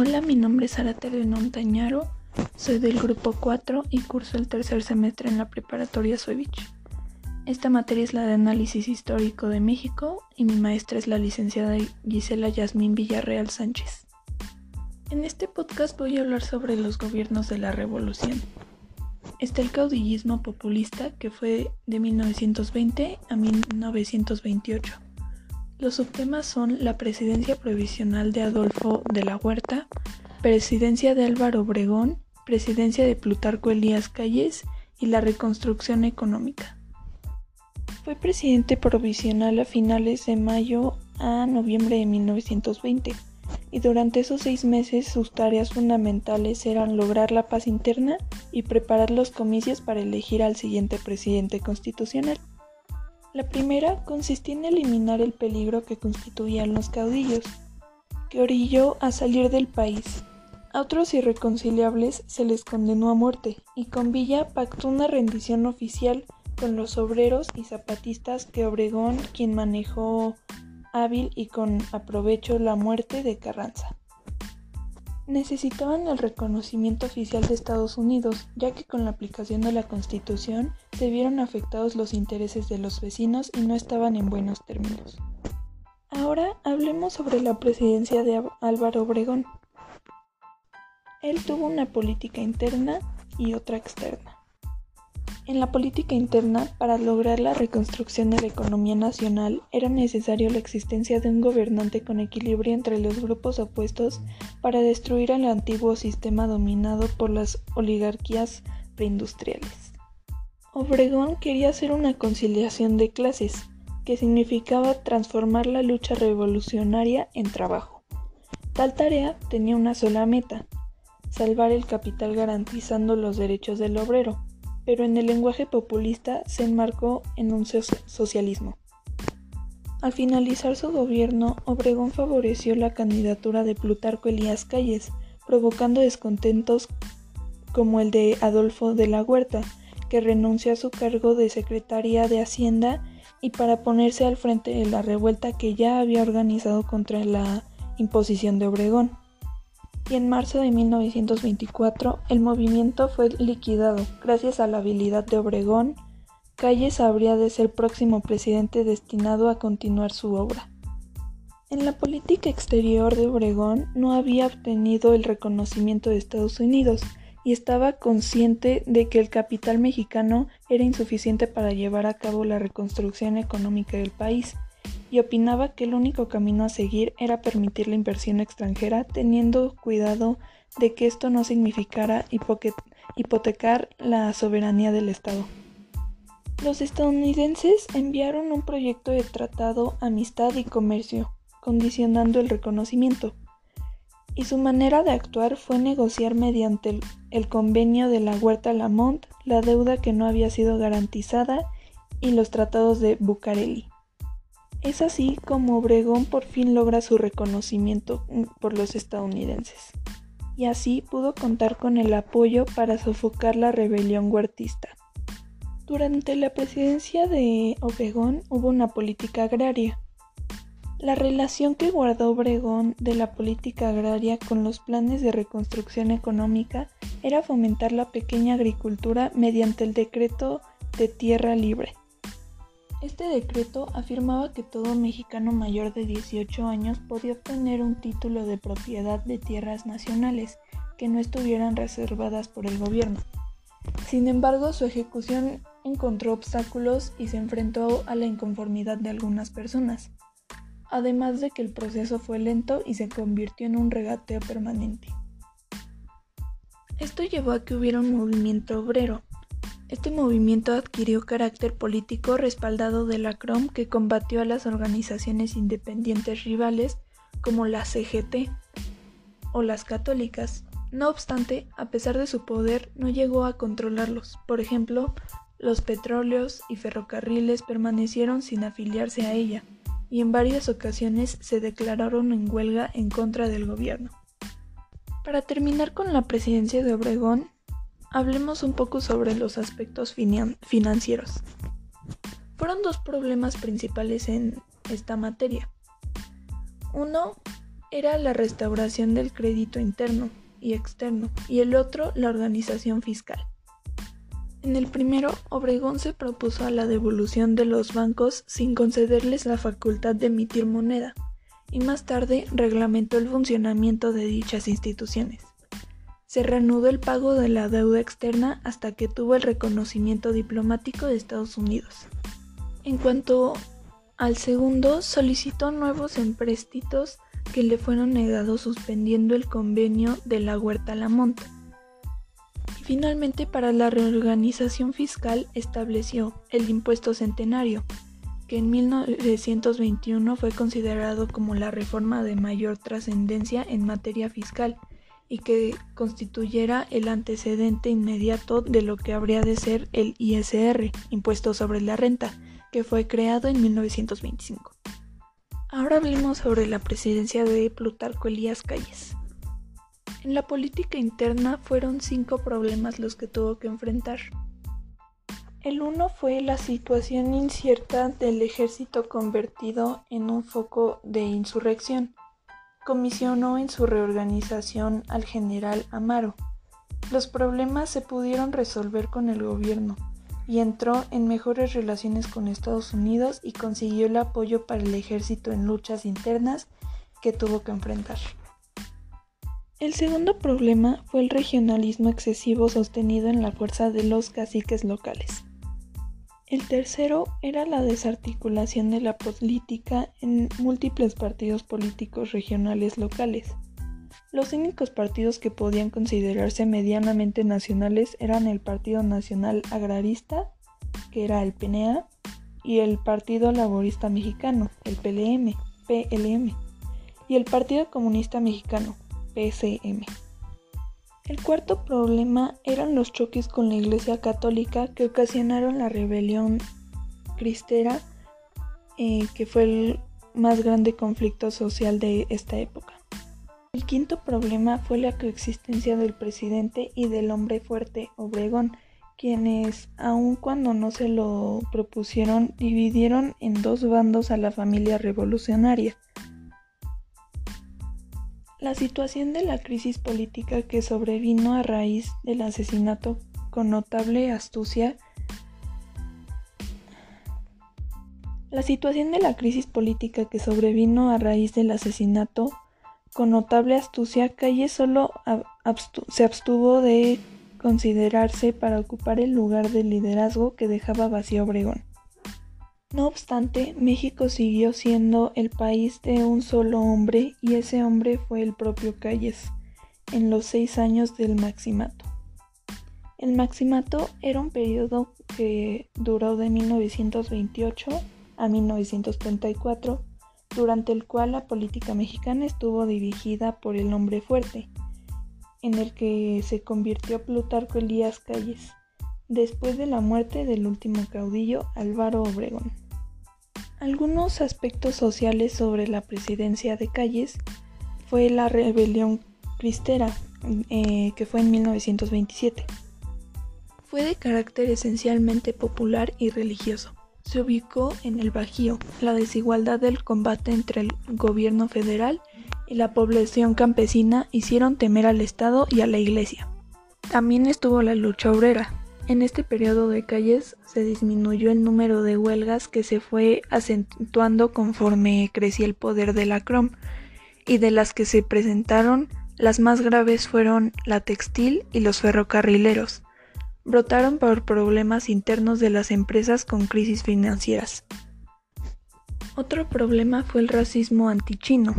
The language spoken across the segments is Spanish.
Hola, mi nombre es Arate Montañaro, soy del grupo 4 y curso el tercer semestre en la preparatoria Suevich. Esta materia es la de análisis histórico de México y mi maestra es la licenciada Gisela Yasmín Villarreal Sánchez. En este podcast voy a hablar sobre los gobiernos de la revolución. Está el caudillismo populista que fue de 1920 a 1928 los subtemas son la presidencia provisional de Adolfo de la Huerta, presidencia de Álvaro Obregón, presidencia de Plutarco Elías Calles y la reconstrucción económica. Fue presidente provisional a finales de mayo a noviembre de 1920 y durante esos seis meses sus tareas fundamentales eran lograr la paz interna y preparar los comicios para elegir al siguiente presidente constitucional. La primera consistía en eliminar el peligro que constituían los caudillos, que orilló a salir del país. A otros irreconciliables se les condenó a muerte, y con Villa pactó una rendición oficial con los obreros y zapatistas que Obregón, quien manejó hábil y con aprovecho la muerte de Carranza necesitaban el reconocimiento oficial de Estados Unidos, ya que con la aplicación de la Constitución se vieron afectados los intereses de los vecinos y no estaban en buenos términos. Ahora hablemos sobre la presidencia de Álvaro Obregón. Él tuvo una política interna y otra externa. En la política interna, para lograr la reconstrucción de la economía nacional, era necesario la existencia de un gobernante con equilibrio entre los grupos opuestos para destruir el antiguo sistema dominado por las oligarquías preindustriales. Obregón quería hacer una conciliación de clases, que significaba transformar la lucha revolucionaria en trabajo. Tal tarea tenía una sola meta, salvar el capital garantizando los derechos del obrero pero en el lenguaje populista se enmarcó en un socialismo. Al finalizar su gobierno, Obregón favoreció la candidatura de Plutarco Elías Calles, provocando descontentos como el de Adolfo de la Huerta, que renunció a su cargo de secretaria de Hacienda y para ponerse al frente de la revuelta que ya había organizado contra la imposición de Obregón y en marzo de 1924 el movimiento fue liquidado. Gracias a la habilidad de Obregón, Calles habría de ser próximo presidente destinado a continuar su obra. En la política exterior de Obregón no había obtenido el reconocimiento de Estados Unidos y estaba consciente de que el capital mexicano era insuficiente para llevar a cabo la reconstrucción económica del país y opinaba que el único camino a seguir era permitir la inversión extranjera teniendo cuidado de que esto no significara hipotecar la soberanía del Estado. Los estadounidenses enviaron un proyecto de tratado Amistad y Comercio, condicionando el reconocimiento, y su manera de actuar fue negociar mediante el, convenio de la Huerta Lamont la deuda que no había sido garantizada y los tratados de Bucareli. Es así como Obregón por fin logra su reconocimiento mm, por los estadounidenses, y así pudo contar con el apoyo para sofocar la rebelión huertista. Durante la presidencia de Obregón hubo una política agraria. La relación que guardó Obregón de la política agraria con los planes de reconstrucción económica era fomentar la pequeña agricultura mediante el decreto de tierra libre este decreto afirmaba que todo mexicano mayor de 18 años podía obtener un título de propiedad de tierras nacionales que no estuvieran reservadas por el gobierno. Sin embargo, su ejecución encontró obstáculos y se enfrentó a la inconformidad de algunas personas, además de que el proceso fue lento y se convirtió en un regateo permanente. Esto llevó a que hubiera un movimiento obrero, este movimiento adquirió carácter político respaldado de la CROM que combatió a las organizaciones independientes rivales como la CGT o las católicas. No obstante, a pesar de su poder, no llegó a controlarlos. Por ejemplo, los petróleos y ferrocarriles permanecieron sin afiliarse a ella, y en varias ocasiones se declararon en huelga en contra del gobierno. Para terminar con la presidencia de Obregón, hablemos un poco sobre los aspectos financieros. Fueron dos problemas principales en esta materia. Uno, era la restauración del crédito interno y externo, y el otro la organización fiscal. En el primero, Obregón se propuso a la devolución de los bancos sin concederles la facultad de emitir moneda, y más tarde reglamentó el funcionamiento de dichas instituciones. Se reanudó el pago de la deuda externa hasta que tuvo el reconocimiento diplomático de Estados Unidos. En cuanto al segundo, solicitó nuevos empréstitos que le fueron negados suspendiendo el convenio de la Huerta Lamont. Y finalmente, para la reorganización fiscal estableció el impuesto centenario, que en 1921 fue considerado como la reforma de mayor trascendencia en materia fiscal y que constituyera el antecedente inmediato de lo que habría de ser el ISR, Impuesto sobre la Renta, que fue creado en 1925. Ahora hablemos sobre la presidencia de Plutarco Elías Calles. En la política interna fueron cinco problemas los que tuvo que enfrentar. El uno fue la situación incierta del ejército convertido en un foco de insurrección comisionó en su reorganización al general Amaro. Los problemas se pudieron resolver con el gobierno y entró en mejores relaciones con Estados Unidos y consiguió el apoyo para el ejército en luchas internas que tuvo que enfrentar. El segundo problema fue el regionalismo excesivo sostenido en la fuerza de los caciques locales. El tercero era la desarticulación de la política en múltiples partidos políticos regionales locales. Los únicos partidos que podían considerarse medianamente nacionales eran el Partido Nacional Agrarista, que era el PNA, y el Partido Laborista Mexicano, el PLM, PLM, y el Partido Comunista Mexicano, PCM. El cuarto problema eran los choques con la Iglesia Católica que ocasionaron la rebelión cristera, eh, que fue el más grande conflicto social de esta época. El quinto problema fue la coexistencia del presidente y del hombre fuerte Obregón, quienes, aun cuando no se lo propusieron, dividieron en dos bandos a la familia revolucionaria. La situación de la crisis política que sobrevino a raíz del asesinato con notable astucia La situación de la crisis política que sobrevino a raíz del asesinato con notable astucia, Calle solo se abstuvo de considerarse para ocupar el lugar de liderazgo que dejaba vacío Obregón. No obstante, México siguió siendo el país de un solo hombre y ese hombre fue el propio Calles, en los seis años del Maximato. El Maximato era un periodo que duró de 1928 a 1934, durante el cual la política mexicana estuvo dirigida por el hombre fuerte, en el que se convirtió Plutarco Elías Calles después de la muerte del último caudillo Álvaro Obregón. Algunos aspectos sociales sobre la presidencia de Calles fue la rebelión cristera, eh, que fue en 1927. Fue de carácter esencialmente popular y religioso. Se ubicó en el Bajío. La desigualdad del combate entre el gobierno federal y la población campesina hicieron temer al Estado y a la Iglesia. También estuvo la lucha obrera, en este periodo de calles se disminuyó el número de huelgas que se fue acentuando conforme crecía el poder de la CROM y de las que se presentaron las más graves fueron la textil y los ferrocarrileros. Brotaron por problemas internos de las empresas con crisis financieras. Otro problema fue el racismo antichino.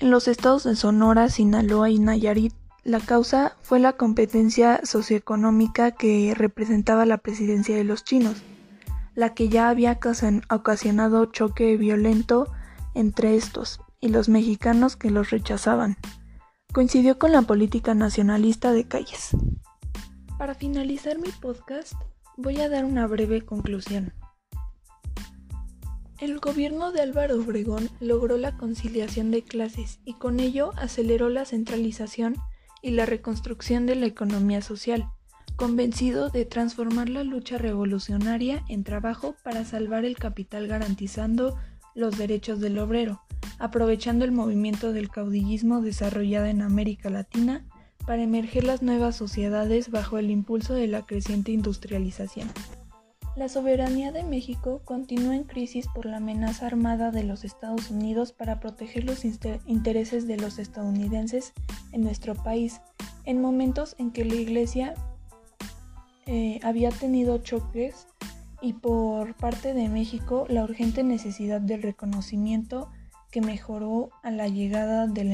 En los estados de Sonora, Sinaloa y Nayarit la causa fue la competencia socioeconómica que representaba la presidencia de los chinos, la que ya había ocasionado choque violento entre estos y los mexicanos que los rechazaban. Coincidió con la política nacionalista de Calles. Para finalizar mi podcast, voy a dar una breve conclusión. El gobierno de Álvaro Obregón logró la conciliación de clases y con ello aceleró la centralización y la reconstrucción de la economía social, convencido de transformar la lucha revolucionaria en trabajo para salvar el capital garantizando los derechos del obrero, aprovechando el movimiento del caudillismo desarrollado en América Latina para emerger las nuevas sociedades bajo el impulso de la creciente industrialización. La soberanía de México continúa en crisis por la amenaza armada de los Estados Unidos para proteger los intereses de los estadounidenses en nuestro país, en momentos en que la Iglesia eh, había tenido choques y por parte de México la urgente necesidad del reconocimiento que mejoró a la llegada del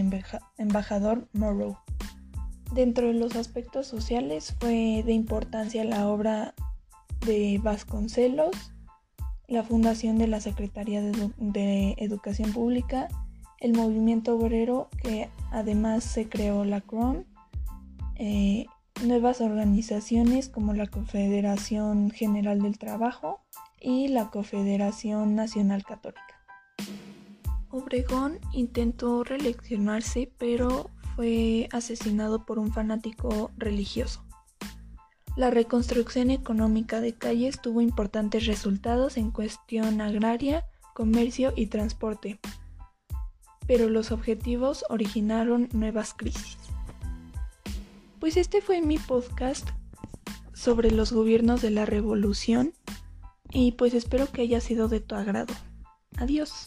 embajador Morrow. Dentro de los aspectos sociales fue de importancia la obra de Vasconcelos, la fundación de la Secretaría de, Educación Pública, el movimiento obrero que además se creó la CROM, eh, nuevas organizaciones como la Confederación General del Trabajo y la Confederación Nacional Católica. Obregón intentó reeleccionarse pero fue asesinado por un fanático religioso. La reconstrucción económica de calles tuvo importantes resultados en cuestión agraria, comercio y transporte, pero los objetivos originaron nuevas crisis. Pues este fue mi podcast sobre los gobiernos de la revolución y pues espero que haya sido de tu agrado. Adiós.